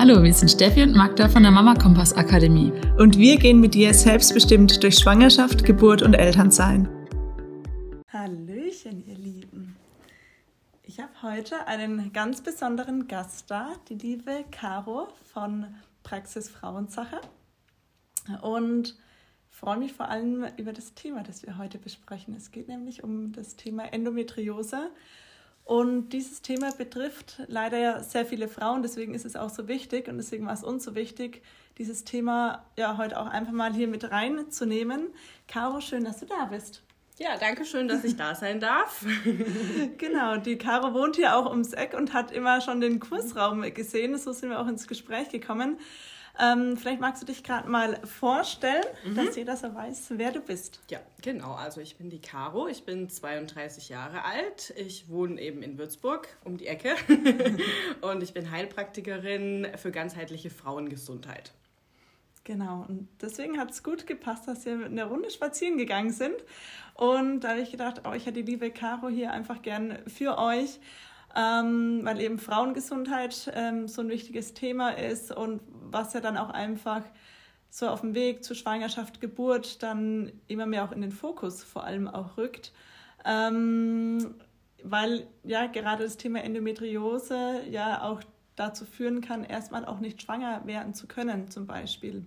Hallo, wir sind Steffi und Magda von der Mama Kompass Akademie. Und wir gehen mit dir selbstbestimmt durch Schwangerschaft, Geburt und Elternsein. Hallöchen, ihr Lieben. Ich habe heute einen ganz besonderen Gast da, die liebe Caro von Praxis Frauensache. Und freue mich vor allem über das Thema, das wir heute besprechen. Es geht nämlich um das Thema Endometriose und dieses Thema betrifft leider ja sehr viele Frauen, deswegen ist es auch so wichtig und deswegen war es uns so wichtig, dieses Thema ja heute auch einfach mal hier mit reinzunehmen. Caro, schön, dass du da bist. Ja, danke schön, dass ich da sein darf. genau, die Caro wohnt hier auch ums Eck und hat immer schon den Kursraum gesehen. So sind wir auch ins Gespräch gekommen. Ähm, vielleicht magst du dich gerade mal vorstellen, mhm. dass jeder so weiß, wer du bist. Ja, genau. Also ich bin die Caro, ich bin 32 Jahre alt. Ich wohne eben in Würzburg um die Ecke und ich bin Heilpraktikerin für ganzheitliche Frauengesundheit. Genau, und deswegen hat es gut gepasst, dass wir mit einer Runde spazieren gegangen sind. Und da habe ich gedacht, oh, ich hätte die liebe Caro hier einfach gern für euch ähm, weil eben Frauengesundheit ähm, so ein wichtiges Thema ist und was ja dann auch einfach so auf dem Weg zur Schwangerschaft, Geburt dann immer mehr auch in den Fokus vor allem auch rückt. Ähm, weil ja gerade das Thema Endometriose ja auch dazu führen kann, erstmal auch nicht schwanger werden zu können zum Beispiel.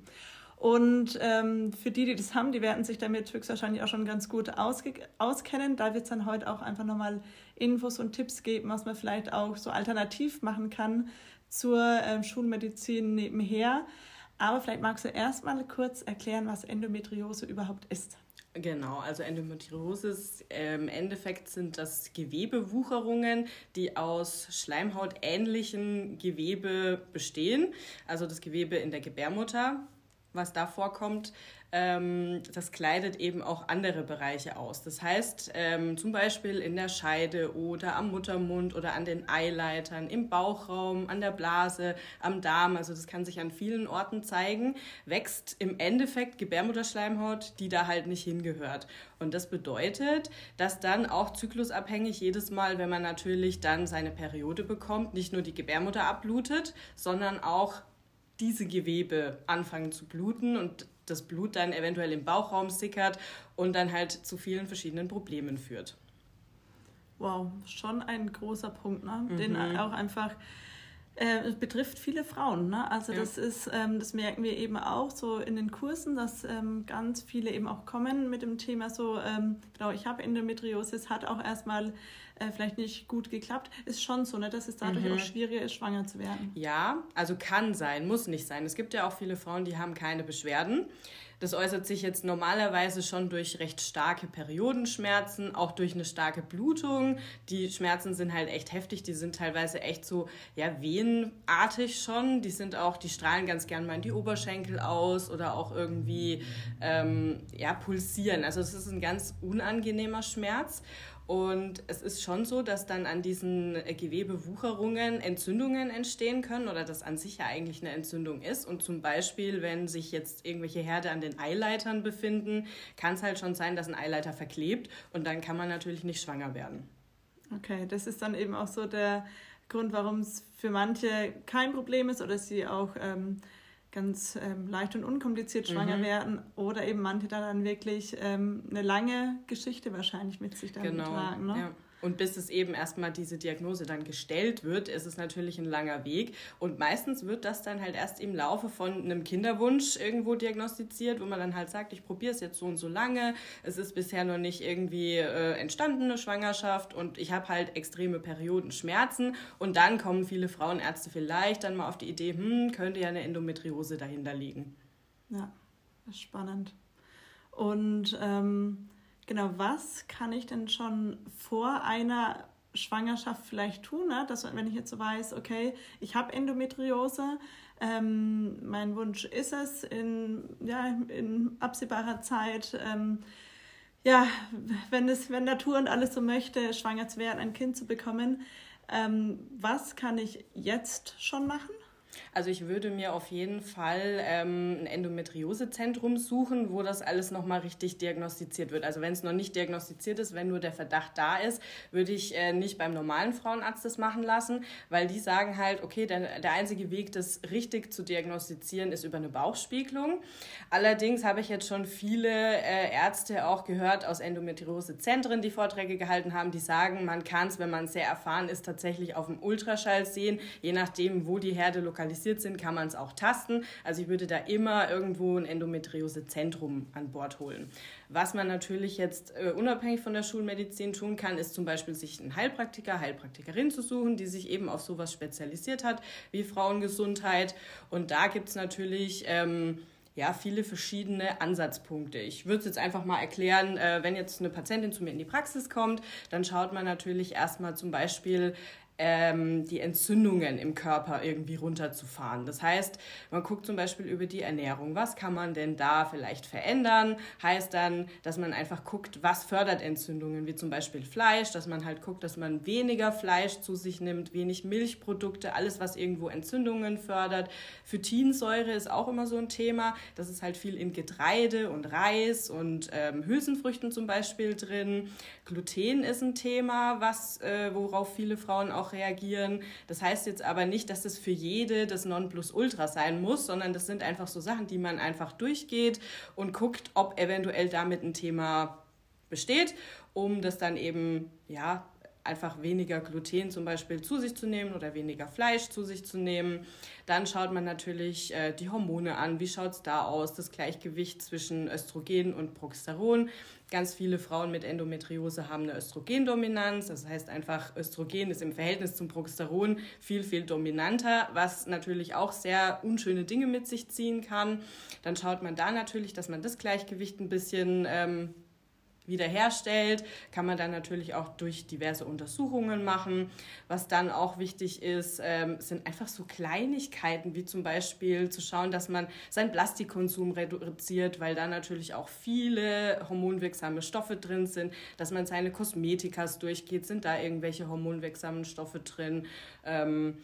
Und ähm, für die, die das haben, die werden sich damit höchstwahrscheinlich auch schon ganz gut auskennen. Da wird es dann heute auch einfach nochmal Infos und Tipps geben, was man vielleicht auch so alternativ machen kann zur ähm, Schulmedizin nebenher. Aber vielleicht magst du erstmal kurz erklären, was Endometriose überhaupt ist. Genau, also Endometriose äh, im Endeffekt sind das Gewebewucherungen, die aus schleimhautähnlichen Gewebe bestehen. Also das Gewebe in der Gebärmutter, was da vorkommt, ähm, das kleidet eben auch andere Bereiche aus. Das heißt, ähm, zum Beispiel in der Scheide oder am Muttermund oder an den Eileitern, im Bauchraum, an der Blase, am Darm, also das kann sich an vielen Orten zeigen, wächst im Endeffekt Gebärmutterschleimhaut, die da halt nicht hingehört. Und das bedeutet, dass dann auch zyklusabhängig jedes Mal, wenn man natürlich dann seine Periode bekommt, nicht nur die Gebärmutter abblutet, sondern auch diese Gewebe anfangen zu bluten und das Blut dann eventuell im Bauchraum sickert und dann halt zu vielen verschiedenen Problemen führt. Wow, schon ein großer Punkt, ne? Mhm. den auch einfach äh, es betrifft viele Frauen. Ne? Also ja. das ist, ähm, das merken wir eben auch so in den Kursen, dass ähm, ganz viele eben auch kommen mit dem Thema so, ähm, genau, ich habe Endometriose, es hat auch erstmal äh, vielleicht nicht gut geklappt. Ist schon so, ne, dass es dadurch mhm. auch schwieriger ist, schwanger zu werden. Ja, also kann sein, muss nicht sein. Es gibt ja auch viele Frauen, die haben keine Beschwerden. Das äußert sich jetzt normalerweise schon durch recht starke Periodenschmerzen, auch durch eine starke Blutung. Die Schmerzen sind halt echt heftig, die sind teilweise echt so, ja, venenartig schon. Die sind auch, die strahlen ganz gern mal in die Oberschenkel aus oder auch irgendwie, ähm, ja, pulsieren. Also es ist ein ganz unangenehmer Schmerz. Und es ist schon so, dass dann an diesen Gewebewucherungen Entzündungen entstehen können oder das an sich ja eigentlich eine Entzündung ist. Und zum Beispiel, wenn sich jetzt irgendwelche Herde an den Eileitern befinden, kann es halt schon sein, dass ein Eileiter verklebt und dann kann man natürlich nicht schwanger werden. Okay, das ist dann eben auch so der Grund, warum es für manche kein Problem ist oder sie auch ähm, ganz ähm, leicht und unkompliziert schwanger mhm. werden oder eben manche da dann wirklich ähm, eine lange Geschichte wahrscheinlich mit sich dann genau. tragen. Ne? Ja. Und bis es eben erstmal diese Diagnose dann gestellt wird, ist es natürlich ein langer Weg. Und meistens wird das dann halt erst im Laufe von einem Kinderwunsch irgendwo diagnostiziert, wo man dann halt sagt, ich probiere es jetzt so und so lange. Es ist bisher noch nicht irgendwie äh, entstandene Schwangerschaft und ich habe halt extreme Periodenschmerzen. Und dann kommen viele Frauenärzte vielleicht dann mal auf die Idee, hm, könnte ja eine Endometriose dahinter liegen. Ja, das ist spannend. Und ähm Genau, was kann ich denn schon vor einer Schwangerschaft vielleicht tun, ne? dass wenn ich jetzt so weiß, okay, ich habe Endometriose, ähm, mein Wunsch ist es, in, ja, in absehbarer Zeit, ähm, ja, wenn, es, wenn Natur und alles so möchte, schwanger zu werden, ein Kind zu bekommen, ähm, was kann ich jetzt schon machen? Also ich würde mir auf jeden Fall ähm, ein Endometriosezentrum suchen, wo das alles nochmal richtig diagnostiziert wird. Also wenn es noch nicht diagnostiziert ist, wenn nur der Verdacht da ist, würde ich äh, nicht beim normalen Frauenarzt das machen lassen, weil die sagen halt, okay, der, der einzige Weg, das richtig zu diagnostizieren, ist über eine Bauchspiegelung. Allerdings habe ich jetzt schon viele äh, Ärzte auch gehört aus Endometriosezentren, die Vorträge gehalten haben, die sagen, man kann es, wenn man sehr erfahren ist, tatsächlich auf dem Ultraschall sehen, je nachdem, wo die Herde lokalisiert lokalisiert sind, kann man es auch tasten. Also ich würde da immer irgendwo ein Endometriose-Zentrum an Bord holen. Was man natürlich jetzt äh, unabhängig von der Schulmedizin tun kann, ist zum Beispiel sich einen Heilpraktiker, Heilpraktikerin zu suchen, die sich eben auf sowas spezialisiert hat, wie Frauengesundheit. Und da gibt es natürlich... Ähm, ja, viele verschiedene Ansatzpunkte. Ich würde es jetzt einfach mal erklären, äh, wenn jetzt eine Patientin zu mir in die Praxis kommt, dann schaut man natürlich erstmal zum Beispiel, ähm, die Entzündungen im Körper irgendwie runterzufahren. Das heißt, man guckt zum Beispiel über die Ernährung. Was kann man denn da vielleicht verändern? Heißt dann, dass man einfach guckt, was fördert Entzündungen, wie zum Beispiel Fleisch, dass man halt guckt, dass man weniger Fleisch zu sich nimmt, wenig Milchprodukte, alles, was irgendwo Entzündungen fördert. Phytinsäure ist auch immer so ein Thema. Das ist halt viel in Getreide und Reis und ähm, Hülsenfrüchten zum Beispiel drin. Gluten ist ein Thema, was, äh, worauf viele Frauen auch reagieren. Das heißt jetzt aber nicht, dass es für jede das Nonplusultra sein muss, sondern das sind einfach so Sachen, die man einfach durchgeht und guckt, ob eventuell damit ein Thema besteht, um das dann eben ja einfach weniger Gluten zum Beispiel zu sich zu nehmen oder weniger Fleisch zu sich zu nehmen. Dann schaut man natürlich äh, die Hormone an. Wie schaut es da aus? Das Gleichgewicht zwischen Östrogen und Progesteron. Ganz viele Frauen mit Endometriose haben eine Östrogendominanz. Das heißt einfach, Östrogen ist im Verhältnis zum Progesteron viel, viel dominanter, was natürlich auch sehr unschöne Dinge mit sich ziehen kann. Dann schaut man da natürlich, dass man das Gleichgewicht ein bisschen ähm, wiederherstellt, kann man dann natürlich auch durch diverse Untersuchungen machen. Was dann auch wichtig ist, ähm, sind einfach so Kleinigkeiten, wie zum Beispiel zu schauen, dass man seinen Plastikkonsum reduziert, weil da natürlich auch viele hormonwirksame Stoffe drin sind, dass man seine Kosmetikas durchgeht, sind da irgendwelche hormonwirksamen Stoffe drin. Ähm,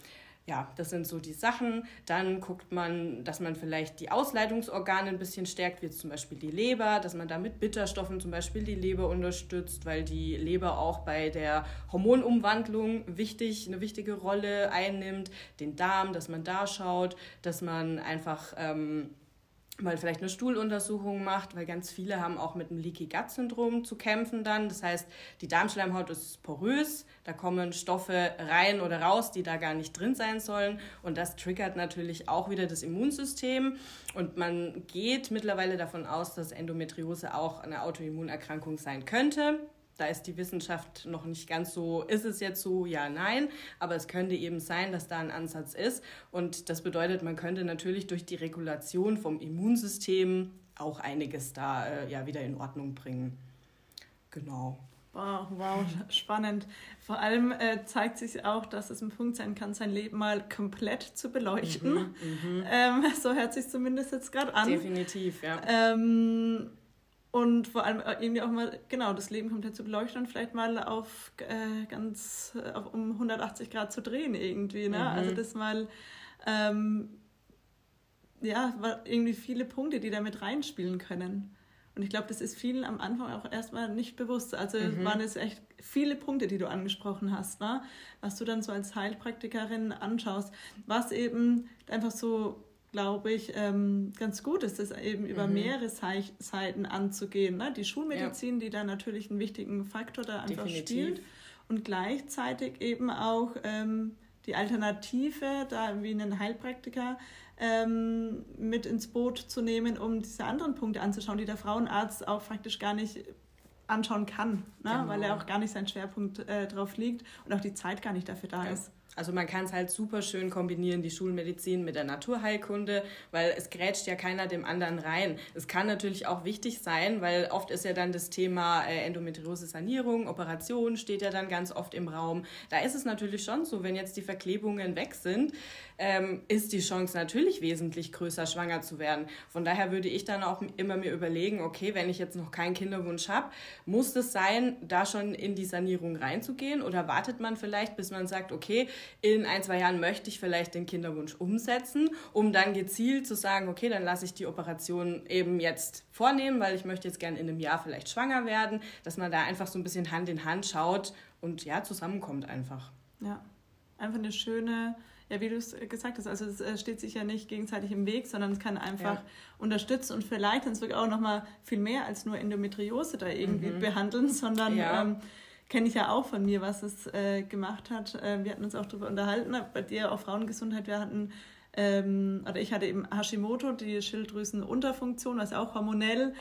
ja, das sind so die Sachen. Dann guckt man, dass man vielleicht die Ausleitungsorgane ein bisschen stärkt, wie zum Beispiel die Leber, dass man da mit Bitterstoffen zum Beispiel die Leber unterstützt, weil die Leber auch bei der Hormonumwandlung wichtig, eine wichtige Rolle einnimmt. Den Darm, dass man da schaut, dass man einfach ähm, mal vielleicht eine Stuhluntersuchung macht, weil ganz viele haben auch mit einem Leaky Gut Syndrom zu kämpfen dann. Das heißt, die Darmschleimhaut ist porös, da kommen Stoffe rein oder raus, die da gar nicht drin sein sollen und das triggert natürlich auch wieder das Immunsystem und man geht mittlerweile davon aus, dass Endometriose auch eine Autoimmunerkrankung sein könnte. Da ist die Wissenschaft noch nicht ganz so, ist es jetzt so, ja, nein, aber es könnte eben sein, dass da ein Ansatz ist. Und das bedeutet, man könnte natürlich durch die Regulation vom Immunsystem auch einiges da äh, ja wieder in Ordnung bringen. Genau. Wow, wow, spannend. Vor allem äh, zeigt sich auch, dass es ein Punkt sein kann, sein Leben mal komplett zu beleuchten. Mhm, mhm. ähm, so hört sich zumindest jetzt gerade an. Definitiv, ja. Ähm, und vor allem äh, irgendwie auch mal, genau, das Leben komplett zu beleuchten und vielleicht mal auf äh, ganz äh, auf, um 180 Grad zu drehen irgendwie. Ne? Mhm. Also das mal, ähm, ja, irgendwie viele Punkte, die da mit reinspielen können. Und ich glaube, das ist vielen am Anfang auch erstmal nicht bewusst. Also mhm. waren es echt viele Punkte, die du angesprochen hast, ne? was du dann so als Heilpraktikerin anschaust, was eben einfach so glaube ich, ähm, ganz gut ist, das eben über mhm. mehrere Seiten anzugehen. Ne? Die Schulmedizin, ja. die da natürlich einen wichtigen Faktor da einfach Definitiv. spielt und gleichzeitig eben auch ähm, die Alternative, da wie einen Heilpraktiker ähm, mit ins Boot zu nehmen, um diese anderen Punkte anzuschauen, die der Frauenarzt auch praktisch gar nicht anschauen kann, ne? Genau. weil er auch gar nicht sein Schwerpunkt äh, drauf liegt und auch die Zeit gar nicht dafür da ja. ist. Also man kann es halt super schön kombinieren, die Schulmedizin mit der Naturheilkunde, weil es grätscht ja keiner dem anderen rein. Es kann natürlich auch wichtig sein, weil oft ist ja dann das Thema äh, Endometriose-Sanierung, Operation steht ja dann ganz oft im Raum. Da ist es natürlich schon so, wenn jetzt die Verklebungen weg sind, ähm, ist die Chance natürlich wesentlich größer, schwanger zu werden. Von daher würde ich dann auch immer mir überlegen, okay, wenn ich jetzt noch keinen Kinderwunsch habe, muss es sein, da schon in die Sanierung reinzugehen oder wartet man vielleicht, bis man sagt, okay, in ein, zwei Jahren möchte ich vielleicht den Kinderwunsch umsetzen, um dann gezielt zu sagen, okay, dann lasse ich die Operation eben jetzt vornehmen, weil ich möchte jetzt gerne in einem Jahr vielleicht schwanger werden, dass man da einfach so ein bisschen Hand in Hand schaut und ja, zusammenkommt einfach. Ja, einfach eine schöne ja, wie du es gesagt hast, also es äh, steht sich ja nicht gegenseitig im Weg, sondern es kann einfach ja. unterstützen und vielleicht dann wirklich auch nochmal viel mehr als nur Endometriose da irgendwie mhm. behandeln, sondern ja. ähm, kenne ich ja auch von mir, was es äh, gemacht hat. Äh, wir hatten uns auch darüber unterhalten, bei dir auch Frauengesundheit, wir hatten ähm, oder ich hatte eben Hashimoto, die Schilddrüsenunterfunktion, was auch hormonell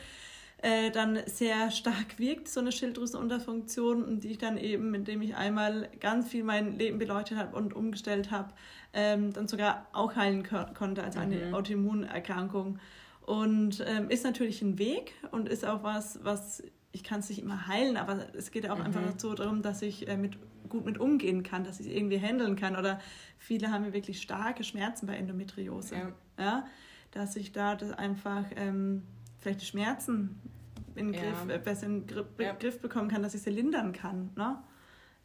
äh, dann sehr stark wirkt, so eine Schilddrüsenunterfunktion, die ich dann eben, indem ich einmal ganz viel mein Leben beleuchtet habe und umgestellt habe, ähm, dann sogar auch heilen konnte als eine mhm. Autoimmunerkrankung. Und ähm, ist natürlich ein Weg und ist auch was, was ich kann es nicht immer heilen, aber es geht auch mhm. einfach so darum, dass ich äh, mit, gut mit umgehen kann, dass ich es irgendwie handeln kann. Oder viele haben ja wirklich starke Schmerzen bei Endometriose. Ja. ja dass ich da das einfach ähm, vielleicht die Schmerzen in ja. Griff, äh, besser in Griff, ja. Griff bekommen kann, dass ich sie lindern kann. Ne?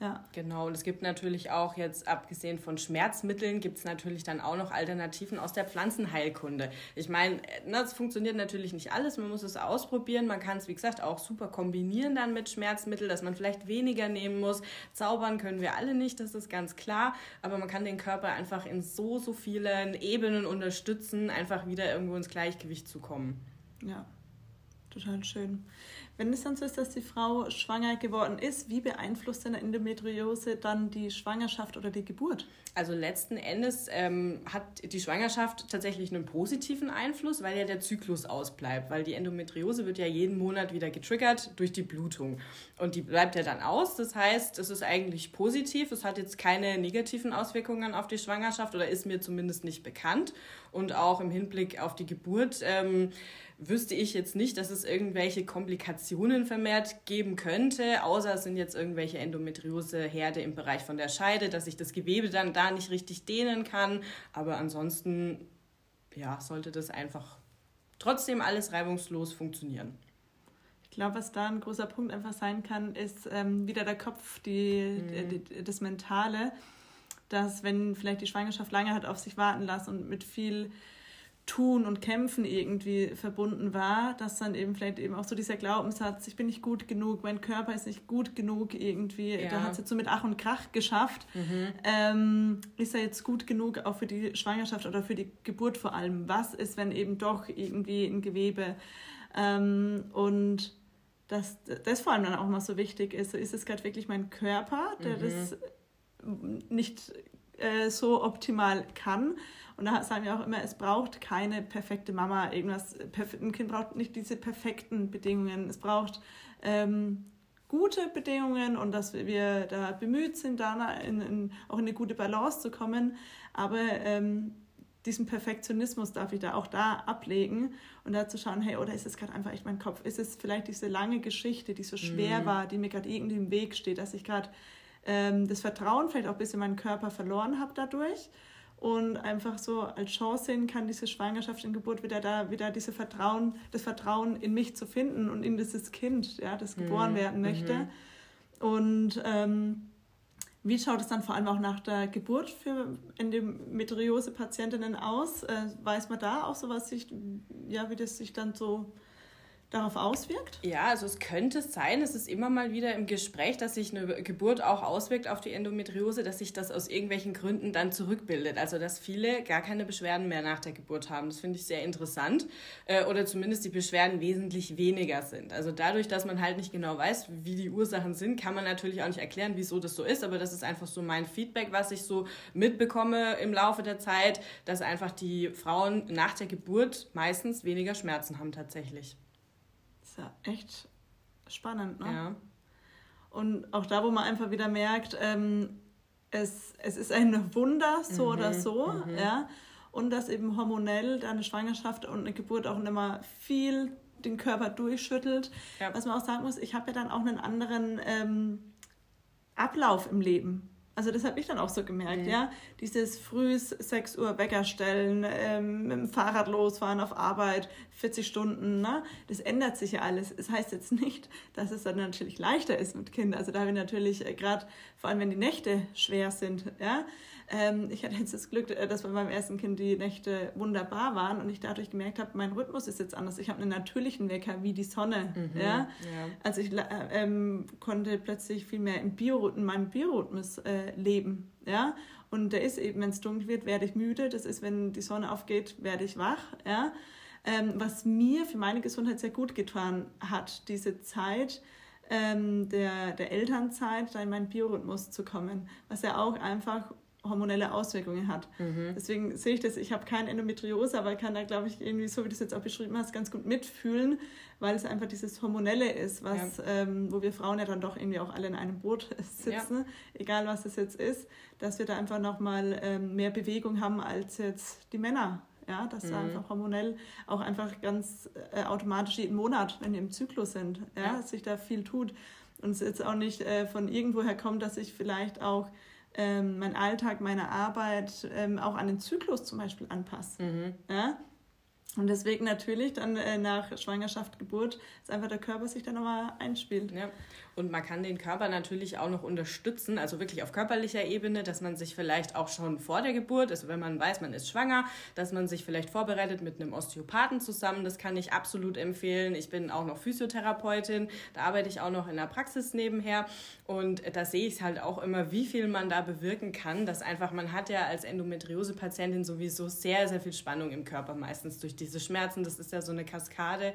Ja. Genau, und es gibt natürlich auch jetzt, abgesehen von Schmerzmitteln, gibt es natürlich dann auch noch Alternativen aus der Pflanzenheilkunde. Ich meine, das funktioniert natürlich nicht alles, man muss es ausprobieren. Man kann es, wie gesagt, auch super kombinieren dann mit Schmerzmitteln, dass man vielleicht weniger nehmen muss. Zaubern können wir alle nicht, das ist ganz klar, aber man kann den Körper einfach in so, so vielen Ebenen unterstützen, einfach wieder irgendwo ins Gleichgewicht zu kommen. Ja, total schön. Wenn es dann so ist, dass die Frau schwanger geworden ist, wie beeinflusst denn Endometriose dann die Schwangerschaft oder die Geburt? Also letzten Endes ähm, hat die Schwangerschaft tatsächlich einen positiven Einfluss, weil ja der Zyklus ausbleibt, weil die Endometriose wird ja jeden Monat wieder getriggert durch die Blutung und die bleibt ja dann aus. Das heißt, es ist eigentlich positiv, es hat jetzt keine negativen Auswirkungen auf die Schwangerschaft oder ist mir zumindest nicht bekannt und auch im Hinblick auf die Geburt. Ähm, wüsste ich jetzt nicht, dass es irgendwelche Komplikationen vermehrt geben könnte, außer es sind jetzt irgendwelche Endometriose-Herde im Bereich von der Scheide, dass sich das Gewebe dann da nicht richtig dehnen kann. Aber ansonsten, ja, sollte das einfach trotzdem alles reibungslos funktionieren. Ich glaube, was da ein großer Punkt einfach sein kann, ist ähm, wieder der Kopf, die, mhm. die, das Mentale, dass wenn vielleicht die Schwangerschaft lange hat auf sich warten lassen und mit viel Tun und Kämpfen irgendwie verbunden war, dass dann eben vielleicht eben auch so dieser Glaubenssatz, ich bin nicht gut genug, mein Körper ist nicht gut genug irgendwie, ja. da hat es jetzt so mit Ach und Krach geschafft, mhm. ähm, ist er jetzt gut genug auch für die Schwangerschaft oder für die Geburt vor allem? Was ist, wenn eben doch irgendwie ein Gewebe ähm, und dass das vor allem dann auch mal so wichtig ist, so ist es gerade wirklich mein Körper, der mhm. das nicht äh, so optimal kann und da sagen wir auch immer, es braucht keine perfekte Mama. Irgendwas, ein Kind braucht nicht diese perfekten Bedingungen. Es braucht ähm, gute Bedingungen und dass wir da bemüht sind, da in, in, auch in eine gute Balance zu kommen. Aber ähm, diesen Perfektionismus darf ich da auch da ablegen und da zu schauen, hey, oder ist es gerade einfach echt mein Kopf? Ist es vielleicht diese lange Geschichte, die so schwer mhm. war, die mir gerade irgendwie im Weg steht, dass ich gerade ähm, das Vertrauen vielleicht auch ein bisschen in meinen Körper verloren habe dadurch? und einfach so als Chance sehen kann, diese Schwangerschaft und Geburt wieder da, wieder diese Vertrauen, das Vertrauen in mich zu finden und in dieses Kind, ja, das geboren mhm. werden möchte. Mhm. Und ähm, wie schaut es dann vor allem auch nach der Geburt für Endometriose-Patientinnen aus? Äh, weiß man da auch so, was sich, ja, wie das sich dann so darauf auswirkt? Ja, also es könnte sein, es ist immer mal wieder im Gespräch, dass sich eine Geburt auch auswirkt auf die Endometriose, dass sich das aus irgendwelchen Gründen dann zurückbildet. Also dass viele gar keine Beschwerden mehr nach der Geburt haben. Das finde ich sehr interessant. Äh, oder zumindest die Beschwerden wesentlich weniger sind. Also dadurch, dass man halt nicht genau weiß, wie die Ursachen sind, kann man natürlich auch nicht erklären, wieso das so ist. Aber das ist einfach so mein Feedback, was ich so mitbekomme im Laufe der Zeit, dass einfach die Frauen nach der Geburt meistens weniger Schmerzen haben tatsächlich ist ja echt spannend, ne? Ja. Und auch da, wo man einfach wieder merkt, ähm, es, es ist ein Wunder, so mhm, oder so, mhm. ja. Und dass eben hormonell eine Schwangerschaft und eine Geburt auch immer viel den Körper durchschüttelt. Ja. Was man auch sagen muss, ich habe ja dann auch einen anderen ähm, Ablauf im Leben. Also das habe ich dann auch so gemerkt, mhm. ja. Dieses frühes 6 Uhr Wecker stellen, ähm, mit dem Fahrrad losfahren auf Arbeit, 40 Stunden, ne? Das ändert sich ja alles. Es das heißt jetzt nicht, dass es dann natürlich leichter ist mit Kindern. Also da habe ich natürlich äh, gerade, vor allem wenn die Nächte schwer sind, ja, ähm, ich hatte jetzt das Glück, äh, dass bei meinem ersten Kind die Nächte wunderbar waren und ich dadurch gemerkt habe, mein Rhythmus ist jetzt anders. Ich habe einen natürlichen Wecker wie die Sonne. Mhm, ja? ja? Also ich äh, ähm, konnte plötzlich viel mehr im Biorhythmus, meinem Biorhythmus äh, leben. Ja? Und der ist eben, wenn es dunkel wird, werde ich müde. Das ist, wenn die Sonne aufgeht, werde ich wach. Ja? Ähm, was mir für meine Gesundheit sehr gut getan hat, diese Zeit, ähm, der, der Elternzeit, da in meinen Biorhythmus zu kommen, was ja auch einfach hormonelle Auswirkungen hat. Mhm. Deswegen sehe ich das, ich habe keine Endometriose, aber kann da, glaube ich, irgendwie, so wie du es jetzt auch beschrieben hast, ganz gut mitfühlen, weil es einfach dieses Hormonelle ist, was, ja. ähm, wo wir Frauen ja dann doch irgendwie auch alle in einem Boot sitzen, ja. egal was es jetzt ist, dass wir da einfach nochmal ähm, mehr Bewegung haben als jetzt die Männer. Ja, dass mhm. da einfach hormonell auch einfach ganz äh, automatisch jeden Monat, wenn wir im Zyklus sind, ja, ja. dass sich da viel tut. Und es jetzt auch nicht äh, von irgendwoher kommt, dass ich vielleicht auch ähm, mein Alltag, meine Arbeit ähm, auch an den Zyklus zum Beispiel anpasse. Mhm. Ja? Und deswegen natürlich dann äh, nach Schwangerschaft, Geburt, dass einfach der Körper sich dann nochmal einspielt. Ja. Und man kann den Körper natürlich auch noch unterstützen, also wirklich auf körperlicher Ebene, dass man sich vielleicht auch schon vor der Geburt, also wenn man weiß, man ist schwanger, dass man sich vielleicht vorbereitet mit einem Osteopathen zusammen. Das kann ich absolut empfehlen. Ich bin auch noch Physiotherapeutin, da arbeite ich auch noch in der Praxis nebenher. Und da sehe ich halt auch immer, wie viel man da bewirken kann, dass einfach, man hat ja als Endometriose-Patientin sowieso sehr, sehr viel Spannung im Körper, meistens durch diese Schmerzen. Das ist ja so eine Kaskade,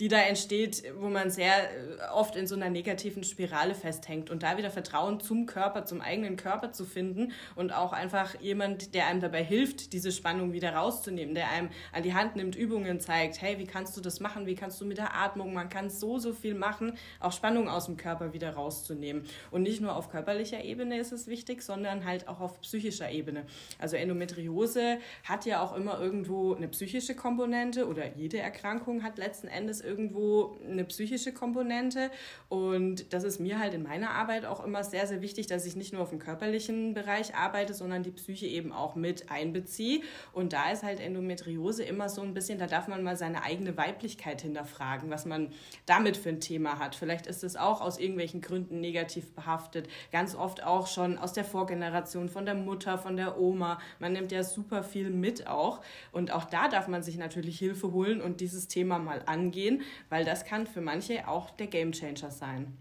die da entsteht, wo man sehr äh, oft in so einer negativen negativen Spirale festhängt und da wieder Vertrauen zum Körper, zum eigenen Körper zu finden und auch einfach jemand, der einem dabei hilft, diese Spannung wieder rauszunehmen, der einem an die Hand nimmt, Übungen zeigt, hey, wie kannst du das machen, wie kannst du mit der Atmung, man kann so, so viel machen, auch Spannung aus dem Körper wieder rauszunehmen. Und nicht nur auf körperlicher Ebene ist es wichtig, sondern halt auch auf psychischer Ebene. Also Endometriose hat ja auch immer irgendwo eine psychische Komponente oder jede Erkrankung hat letzten Endes irgendwo eine psychische Komponente und das ist mir halt in meiner Arbeit auch immer sehr, sehr wichtig, dass ich nicht nur auf dem körperlichen Bereich arbeite, sondern die Psyche eben auch mit einbeziehe. Und da ist halt Endometriose immer so ein bisschen, da darf man mal seine eigene Weiblichkeit hinterfragen, was man damit für ein Thema hat. Vielleicht ist es auch aus irgendwelchen Gründen negativ behaftet. Ganz oft auch schon aus der Vorgeneration, von der Mutter, von der Oma. Man nimmt ja super viel mit auch. Und auch da darf man sich natürlich Hilfe holen und dieses Thema mal angehen, weil das kann für manche auch der Gamechanger sein.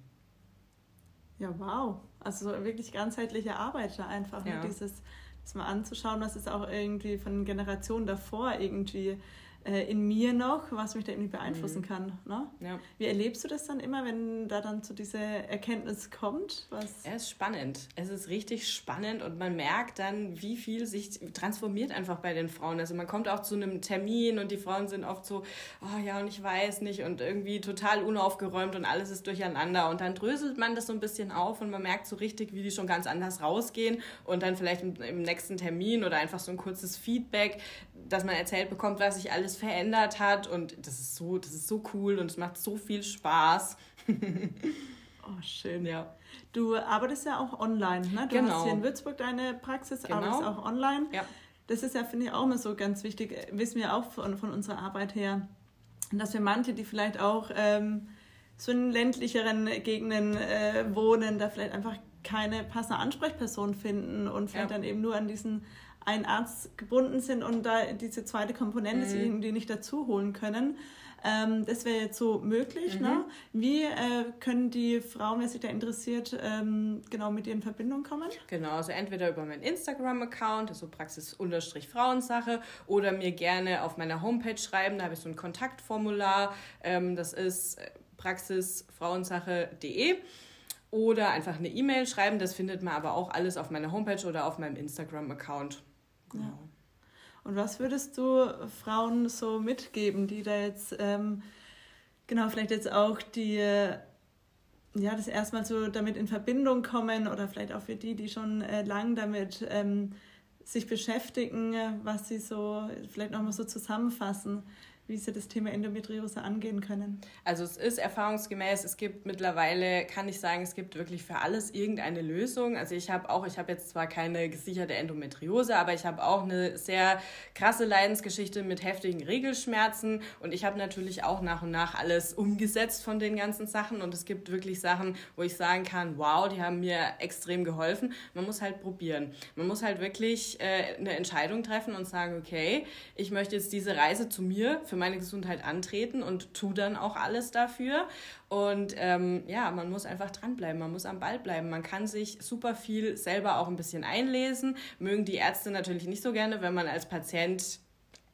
Ja, wow. Also wirklich ganzheitliche Arbeit da einfach. Ne? Ja. Ne? Dieses, das mal anzuschauen, was ist auch irgendwie von Generationen davor irgendwie äh, in mir noch, was mich da irgendwie beeinflussen mhm. kann. Ne? Ja. Wie erlebst du das dann immer, wenn da dann zu dieser Erkenntnis kommt? Was es ist spannend. Es ist richtig spannend und man merkt dann, wie viel sich transformiert einfach bei den Frauen. Also man kommt auch zu einem Termin und die Frauen sind oft so, oh ja, und ich weiß nicht und irgendwie total unaufgeräumt und alles ist durcheinander. Und dann dröselt man das so ein bisschen auf und man merkt so richtig, wie die schon ganz anders rausgehen und dann vielleicht im, im nächsten Termin oder einfach so ein kurzes Feedback, dass man erzählt bekommt, was sich alles verändert hat und das ist so, das ist so cool und es macht so viel Spaß. oh, schön. Ja. Du arbeitest ja auch online, ne? Du genau. hast hier in Würzburg deine Praxis, genau. arbeitest auch online. Ja. Das ist ja, finde ich, auch immer so ganz wichtig, wissen wir auch von, von unserer Arbeit her, dass wir manche, die vielleicht auch ähm, so in ländlicheren Gegenden äh, wohnen, da vielleicht einfach keine passende Ansprechperson finden und vielleicht ja. dann eben nur an diesen einen Arzt gebunden sind und da diese zweite Komponente mhm. irgendwie nicht dazu holen können. Ähm, das wäre jetzt so möglich. Ne? Mhm. Ne? Wie äh, können die Frauen, wer sich da interessiert, ähm, genau mit dir in Verbindung kommen? Genau, also entweder über meinen Instagram-Account, also Praxis-Frauensache, oder mir gerne auf meiner Homepage schreiben. Da habe ich so ein Kontaktformular. Ähm, das ist äh, praxisfrauensache.de oder einfach eine E-Mail schreiben. Das findet man aber auch alles auf meiner Homepage oder auf meinem Instagram-Account. Genau. Ja. Und was würdest du Frauen so mitgeben, die da jetzt, ähm, genau, vielleicht jetzt auch die, ja, das erstmal so damit in Verbindung kommen oder vielleicht auch für die, die schon äh, lang damit ähm, sich beschäftigen, was sie so, vielleicht nochmal so zusammenfassen. Wie sie das Thema Endometriose angehen können? Also es ist erfahrungsgemäß, es gibt mittlerweile, kann ich sagen, es gibt wirklich für alles irgendeine Lösung. Also ich habe auch, ich habe jetzt zwar keine gesicherte Endometriose, aber ich habe auch eine sehr krasse Leidensgeschichte mit heftigen Regelschmerzen und ich habe natürlich auch nach und nach alles umgesetzt von den ganzen Sachen und es gibt wirklich Sachen, wo ich sagen kann, wow, die haben mir extrem geholfen. Man muss halt probieren. Man muss halt wirklich äh, eine Entscheidung treffen und sagen, okay, ich möchte jetzt diese Reise zu mir für meine Gesundheit antreten und tu dann auch alles dafür. Und ähm, ja, man muss einfach dranbleiben, man muss am Ball bleiben. Man kann sich super viel selber auch ein bisschen einlesen. Mögen die Ärzte natürlich nicht so gerne, wenn man als Patient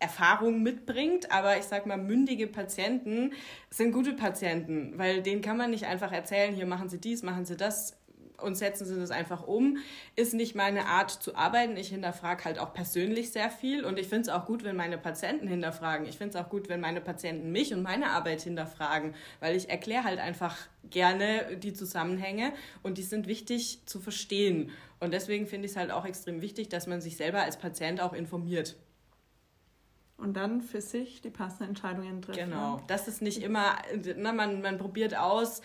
Erfahrung mitbringt, aber ich sag mal, mündige Patienten sind gute Patienten, weil denen kann man nicht einfach erzählen, hier machen Sie dies, machen Sie das und setzen sie das einfach um. Ist nicht meine Art zu arbeiten. Ich hinterfrage halt auch persönlich sehr viel und ich finde es auch gut, wenn meine Patienten hinterfragen. Ich finde es auch gut, wenn meine Patienten mich und meine Arbeit hinterfragen, weil ich erkläre halt einfach gerne die Zusammenhänge und die sind wichtig zu verstehen. Und deswegen finde ich es halt auch extrem wichtig, dass man sich selber als Patient auch informiert und dann für sich die passenden Entscheidungen trifft. Genau, das ist nicht immer, na, man, man probiert aus,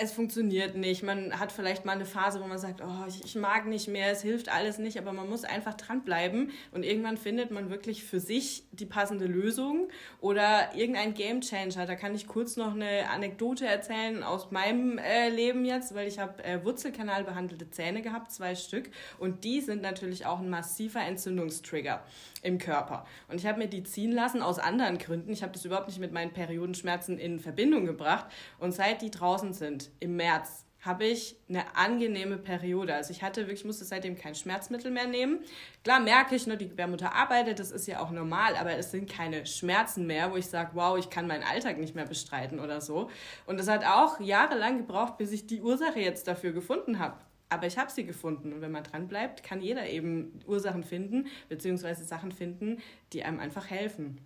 es funktioniert nicht. Man hat vielleicht mal eine Phase, wo man sagt, oh, ich, ich, mag nicht mehr, es hilft alles nicht, aber man muss einfach dranbleiben und irgendwann findet man wirklich für sich die passende Lösung oder irgendein Game Changer. Da kann ich kurz noch eine Anekdote erzählen aus meinem äh, Leben jetzt, weil ich habe äh, Wurzelkanal behandelte Zähne gehabt, zwei Stück und die sind natürlich auch ein massiver Entzündungstrigger im Körper. Und ich habe mir die ziehen lassen aus anderen Gründen. Ich habe das überhaupt nicht mit meinen Periodenschmerzen in Verbindung gebracht und seit die draußen sind, im März habe ich eine angenehme Periode. Also ich hatte wirklich, musste seitdem kein Schmerzmittel mehr nehmen. Klar merke ich nur, die Gebärmutter arbeitet, das ist ja auch normal, aber es sind keine Schmerzen mehr, wo ich sage, wow, ich kann meinen Alltag nicht mehr bestreiten oder so. Und es hat auch jahrelang gebraucht, bis ich die Ursache jetzt dafür gefunden habe. Aber ich habe sie gefunden und wenn man dran bleibt, kann jeder eben Ursachen finden, beziehungsweise Sachen finden, die einem einfach helfen.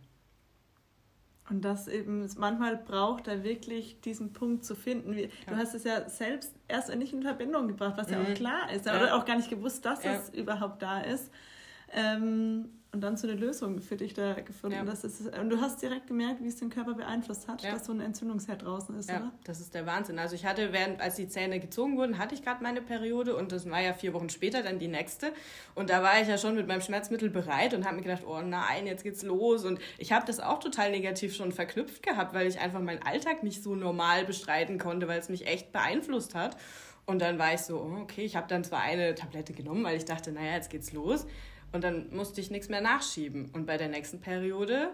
Und das eben manchmal braucht er wirklich diesen Punkt zu finden. Du ja. hast es ja selbst erst nicht in Verbindung gebracht, was mhm. ja auch mhm. klar ist. Ja. Oder auch gar nicht gewusst, dass ja. es überhaupt da ist. Ähm, und dann so eine Lösung für dich da gefunden. Ja. Das ist, und du hast direkt gemerkt, wie es den Körper beeinflusst hat, ja. dass so ein Entzündungsherd draußen ist, ja, oder? das ist der Wahnsinn. Also ich hatte, während, als die Zähne gezogen wurden, hatte ich gerade meine Periode und das war ja vier Wochen später dann die nächste. Und da war ich ja schon mit meinem Schmerzmittel bereit und habe mir gedacht, oh nein, jetzt geht's los. Und ich habe das auch total negativ schon verknüpft gehabt, weil ich einfach meinen Alltag nicht so normal bestreiten konnte, weil es mich echt beeinflusst hat. Und dann war ich so, oh, okay, ich habe dann zwar eine Tablette genommen, weil ich dachte, naja, jetzt geht's los. Und dann musste ich nichts mehr nachschieben. Und bei der nächsten Periode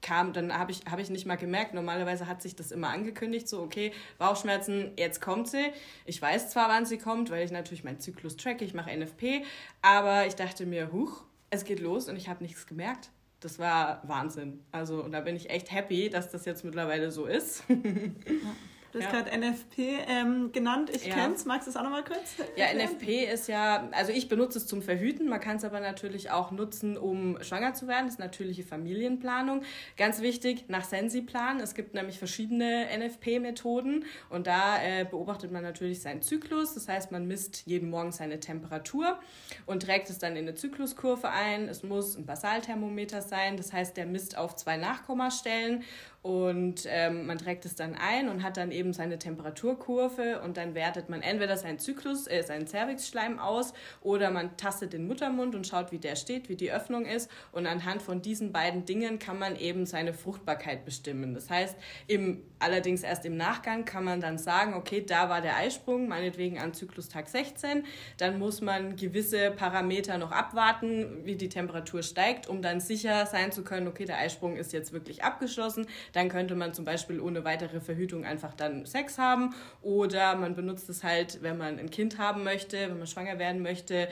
kam, dann habe ich, hab ich nicht mal gemerkt. Normalerweise hat sich das immer angekündigt, so, okay, Bauchschmerzen, jetzt kommt sie. Ich weiß zwar, wann sie kommt, weil ich natürlich meinen Zyklus tracke, ich mache NFP, aber ich dachte mir, huch, es geht los und ich habe nichts gemerkt. Das war Wahnsinn. Also, und da bin ich echt happy, dass das jetzt mittlerweile so ist. Du hast ja. gerade NFP ähm, genannt. Ich ja. kenne es. Magst du es auch nochmal kurz? Ja, NFP ist ja, also ich benutze es zum Verhüten. Man kann es aber natürlich auch nutzen, um schwanger zu werden. Das ist natürliche Familienplanung. Ganz wichtig, nach Sensiplan. Es gibt nämlich verschiedene NFP-Methoden und da äh, beobachtet man natürlich seinen Zyklus. Das heißt, man misst jeden Morgen seine Temperatur und trägt es dann in eine Zykluskurve ein. Es muss ein Basalthermometer sein. Das heißt, der misst auf zwei Nachkommastellen und ähm, man trägt es dann ein und hat dann eben seine Temperaturkurve und dann wertet man entweder seinen Zyklus, äh, seinen Cervixschleim aus oder man tastet den Muttermund und schaut, wie der steht, wie die Öffnung ist. Und anhand von diesen beiden Dingen kann man eben seine Fruchtbarkeit bestimmen. Das heißt, im, allerdings erst im Nachgang kann man dann sagen, okay, da war der Eisprung, meinetwegen an Zyklustag 16, dann muss man gewisse Parameter noch abwarten, wie die Temperatur steigt, um dann sicher sein zu können, okay, der Eisprung ist jetzt wirklich abgeschlossen dann könnte man zum Beispiel ohne weitere Verhütung einfach dann Sex haben oder man benutzt es halt, wenn man ein Kind haben möchte, wenn man schwanger werden möchte,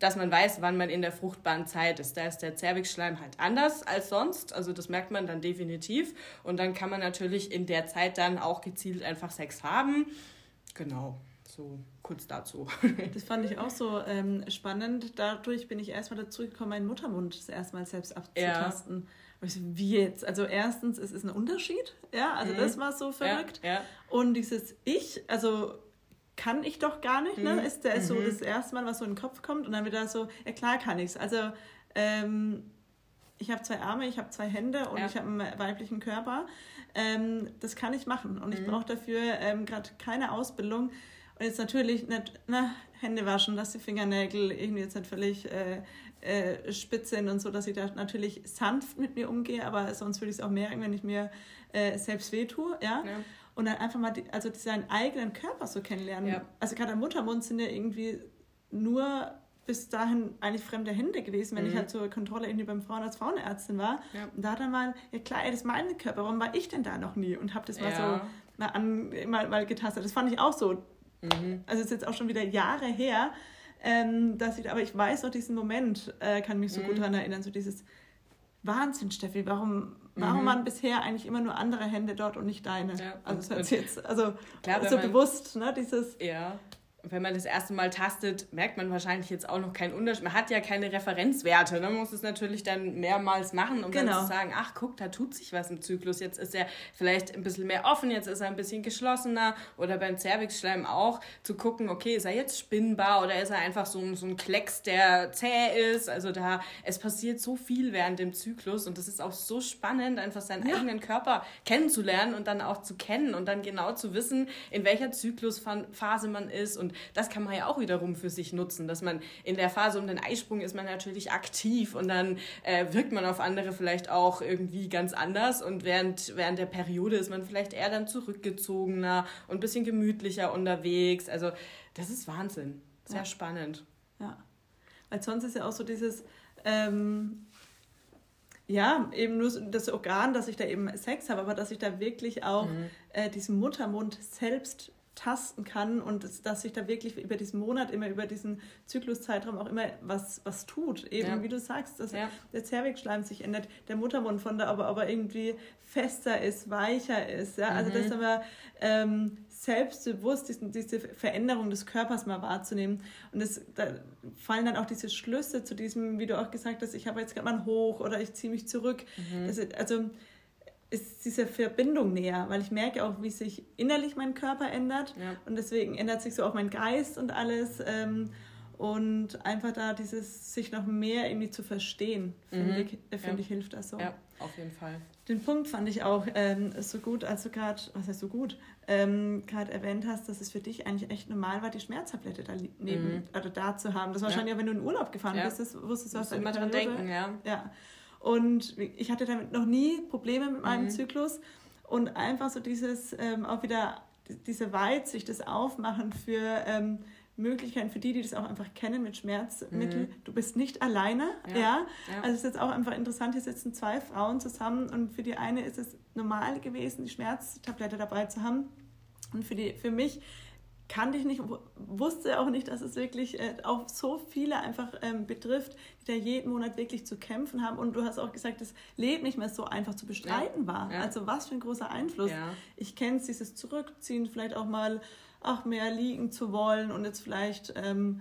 dass man weiß, wann man in der fruchtbaren Zeit ist. Da ist der Zervixschleim halt anders als sonst. Also das merkt man dann definitiv. Und dann kann man natürlich in der Zeit dann auch gezielt einfach Sex haben. Genau, so kurz dazu. Das fand ich auch so ähm, spannend. Dadurch bin ich erstmal dazu gekommen, meinen Muttermund das erstmal selbst abzutasten. Ja. Und ich so, wie jetzt? Also erstens, es ist ein Unterschied, ja, also mhm. das war so verrückt. Ja, ja. Und dieses Ich, also kann ich doch gar nicht, ne? Mhm. Ist der mhm. so das erste Mal, was so in den Kopf kommt und dann wieder so, ja klar kann ich es. Also ähm, ich habe zwei Arme, ich habe zwei Hände und ja. ich habe einen weiblichen Körper. Ähm, das kann ich machen und mhm. ich brauche dafür ähm, gerade keine Ausbildung. Und jetzt natürlich nicht na, Hände waschen, dass die Fingernägel irgendwie jetzt nicht völlig äh, äh, spitz sind und so, dass ich da natürlich sanft mit mir umgehe, aber sonst würde ich es auch merken, wenn ich mir äh, selbst wehtue. Ja? ja? Und dann einfach mal die, also seinen eigenen Körper so kennenlernen. Ja. Also gerade am Muttermund sind ja irgendwie nur bis dahin eigentlich fremde Hände gewesen, wenn mhm. ich halt zur Kontrolle irgendwie beim Frauenarzt Frauenärztin war. Ja. Und da dann mal, ja klar, ey, das ist mein Körper, warum war ich denn da noch nie? Und habe das mal so mal, an, mal, mal getastet. Das fand ich auch so. Mhm. Also ist jetzt auch schon wieder Jahre her, ähm, dass ich, aber ich weiß noch diesen Moment, äh, kann mich so mhm. gut daran erinnern, so dieses Wahnsinn, Steffi, warum, warum mhm. waren bisher eigentlich immer nur andere Hände dort und nicht deine? Ja, also das jetzt, also klar, so bewusst, ne, dieses... Ja, wenn man das erste Mal tastet, merkt man wahrscheinlich jetzt auch noch keinen Unterschied. Man hat ja keine Referenzwerte. Ne? Man muss es natürlich dann mehrmals machen, um genau. dann zu sagen, ach guck, da tut sich was im Zyklus. Jetzt ist er vielleicht ein bisschen mehr offen, jetzt ist er ein bisschen geschlossener. Oder beim Zervixschleim auch zu gucken, okay, ist er jetzt spinnbar oder ist er einfach so, ein, so ein Klecks, der zäh ist. Also da, es passiert so viel während dem Zyklus und das ist auch so spannend, einfach seinen ja. eigenen Körper kennenzulernen und dann auch zu kennen und dann genau zu wissen, in welcher Zyklusphase man ist und und das kann man ja auch wiederum für sich nutzen, dass man in der Phase um den Eisprung ist man natürlich aktiv und dann äh, wirkt man auf andere vielleicht auch irgendwie ganz anders und während, während der Periode ist man vielleicht eher dann zurückgezogener und ein bisschen gemütlicher unterwegs. Also das ist Wahnsinn. Sehr ja. spannend. Ja. Weil sonst ist ja auch so dieses, ähm, ja, eben nur das Organ, dass ich da eben Sex habe, aber dass ich da wirklich auch mhm. äh, diesen Muttermund selbst tasten kann und dass, sich da wirklich über diesen Monat, immer über diesen Zykluszeitraum auch immer was, was tut. Eben, ja. wie du sagst, dass ja. der Zervixschleim sich ändert, der Muttermund von da aber, aber irgendwie fester ist, weicher ist. Ja? Also, mhm. dass aber ähm, selbstbewusst diesen, diese Veränderung des Körpers mal wahrzunehmen. Und das, da fallen dann auch diese Schlüsse zu diesem, wie du auch gesagt hast, ich habe jetzt gerade mal ein Hoch oder ich ziehe mich zurück. Mhm. Das, also ist diese Verbindung näher, weil ich merke auch, wie sich innerlich mein Körper ändert ja. und deswegen ändert sich so auch mein Geist und alles ähm, und einfach da dieses sich noch mehr irgendwie zu verstehen, finde mhm. ich, äh, find ja. ich, hilft das so. Ja, auf jeden Fall. Den Punkt fand ich auch ähm, so gut, als du gerade, was heißt so gut, ähm, gerade erwähnt hast, dass es für dich eigentlich echt normal war, die Schmerztablette da neben, mhm. oder da zu haben. Das war wahrscheinlich ja, wenn du in Urlaub gefahren bist, das wusstest du, was immer dran denken, ja. ja. Und ich hatte damit noch nie Probleme mit meinem mhm. Zyklus. Und einfach so dieses, ähm, auch wieder diese Weitsicht, das Aufmachen für ähm, Möglichkeiten für die, die das auch einfach kennen mit Schmerzmitteln. Mhm. Du bist nicht alleine, ja. ja. ja. Also es ist jetzt auch einfach interessant, hier sitzen zwei Frauen zusammen und für die eine ist es normal gewesen, die Schmerztablette dabei zu haben. Und für, die, für mich kannte ich nicht, wusste auch nicht, dass es wirklich äh, auch so viele einfach ähm, betrifft, die da jeden Monat wirklich zu kämpfen haben. Und du hast auch gesagt, das Leben nicht mehr so einfach zu bestreiten ja. war. Ja. Also was für ein großer Einfluss. Ja. Ich kenne es, dieses Zurückziehen, vielleicht auch mal auch mehr liegen zu wollen und jetzt vielleicht ähm,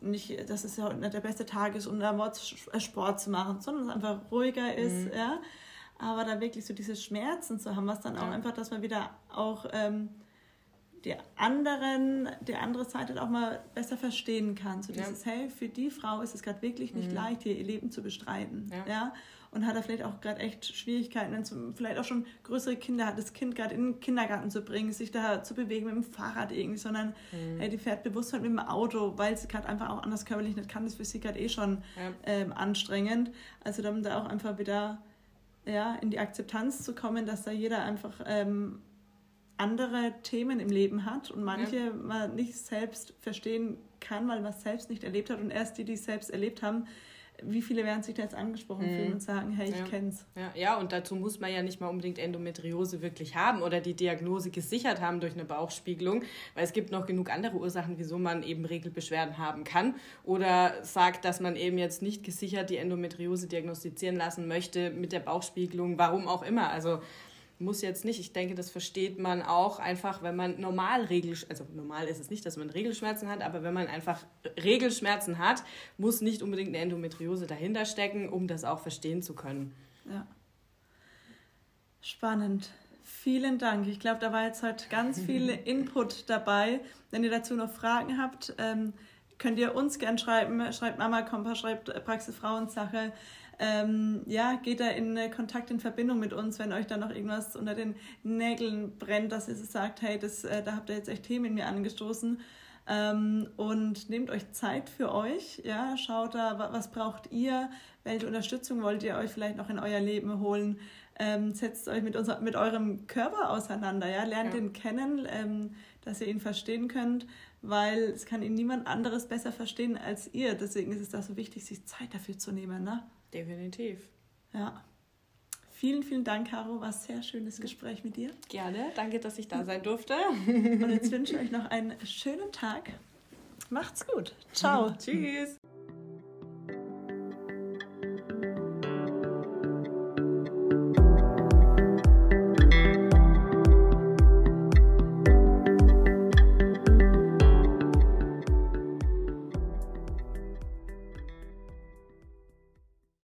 nicht, dass es ja nicht der beste Tag ist, um da äh, Sport zu machen, sondern es einfach ruhiger ist. Mhm. Ja? Aber da wirklich so diese Schmerzen zu haben, was dann auch einfach, dass man wieder auch... Ähm, die anderen, die andere Seite auch mal besser verstehen kann. So dieses, ja. hey, für die Frau ist es gerade wirklich nicht mhm. leicht, hier ihr Leben zu bestreiten. Ja. ja? Und hat da vielleicht auch gerade echt Schwierigkeiten, wenn es vielleicht auch schon größere Kinder hat, das Kind gerade in den Kindergarten zu bringen, sich da zu bewegen mit dem Fahrrad irgendwie, sondern mhm. hey, die fährt bewusst halt mit dem Auto, weil sie gerade einfach auch anders körperlich nicht kann. Das ist für sie gerade eh schon ja. ähm, anstrengend. Also dann da auch einfach wieder ja, in die Akzeptanz zu kommen, dass da jeder einfach ähm, andere Themen im Leben hat und manche ja. man nicht selbst verstehen kann, weil man es selbst nicht erlebt hat und erst die, die es selbst erlebt haben, wie viele werden sich da jetzt angesprochen mhm. fühlen und sagen, hey, ich ja. kenn's. Ja, ja, und dazu muss man ja nicht mal unbedingt Endometriose wirklich haben oder die Diagnose gesichert haben durch eine Bauchspiegelung, weil es gibt noch genug andere Ursachen, wieso man eben Regelbeschwerden haben kann oder sagt, dass man eben jetzt nicht gesichert die Endometriose diagnostizieren lassen möchte mit der Bauchspiegelung, warum auch immer. Also muss jetzt nicht. Ich denke, das versteht man auch einfach, wenn man normal Regelschmerzen, also normal ist es nicht, dass man Regelschmerzen hat, aber wenn man einfach Regelschmerzen hat, muss nicht unbedingt eine Endometriose dahinter stecken, um das auch verstehen zu können. Ja. Spannend. Vielen Dank. Ich glaube, da war jetzt heute ganz viel Input dabei. Wenn ihr dazu noch Fragen habt, ähm, könnt ihr uns gern schreiben. Schreibt Mama Kompass, schreibt Praxis Frauensache. Ähm, ja, geht da in Kontakt, in Verbindung mit uns, wenn euch da noch irgendwas unter den Nägeln brennt, dass ihr sagt, hey, das, äh, da habt ihr jetzt echt Themen in mir angestoßen. Ähm, und nehmt euch Zeit für euch, ja, schaut da, was braucht ihr, welche Unterstützung wollt ihr euch vielleicht noch in euer Leben holen, ähm, setzt euch mit, unser, mit eurem Körper auseinander, ja, lernt ja. ihn kennen, ähm, dass ihr ihn verstehen könnt, weil es kann ihn niemand anderes besser verstehen als ihr, deswegen ist es da so wichtig, sich Zeit dafür zu nehmen, ne? Definitiv. Ja. Vielen, vielen Dank, Caro. War ein sehr schönes Gespräch mit dir. Gerne. Danke, dass ich da sein durfte. Und jetzt wünsche ich euch noch einen schönen Tag. Macht's gut. Ciao. Tschüss.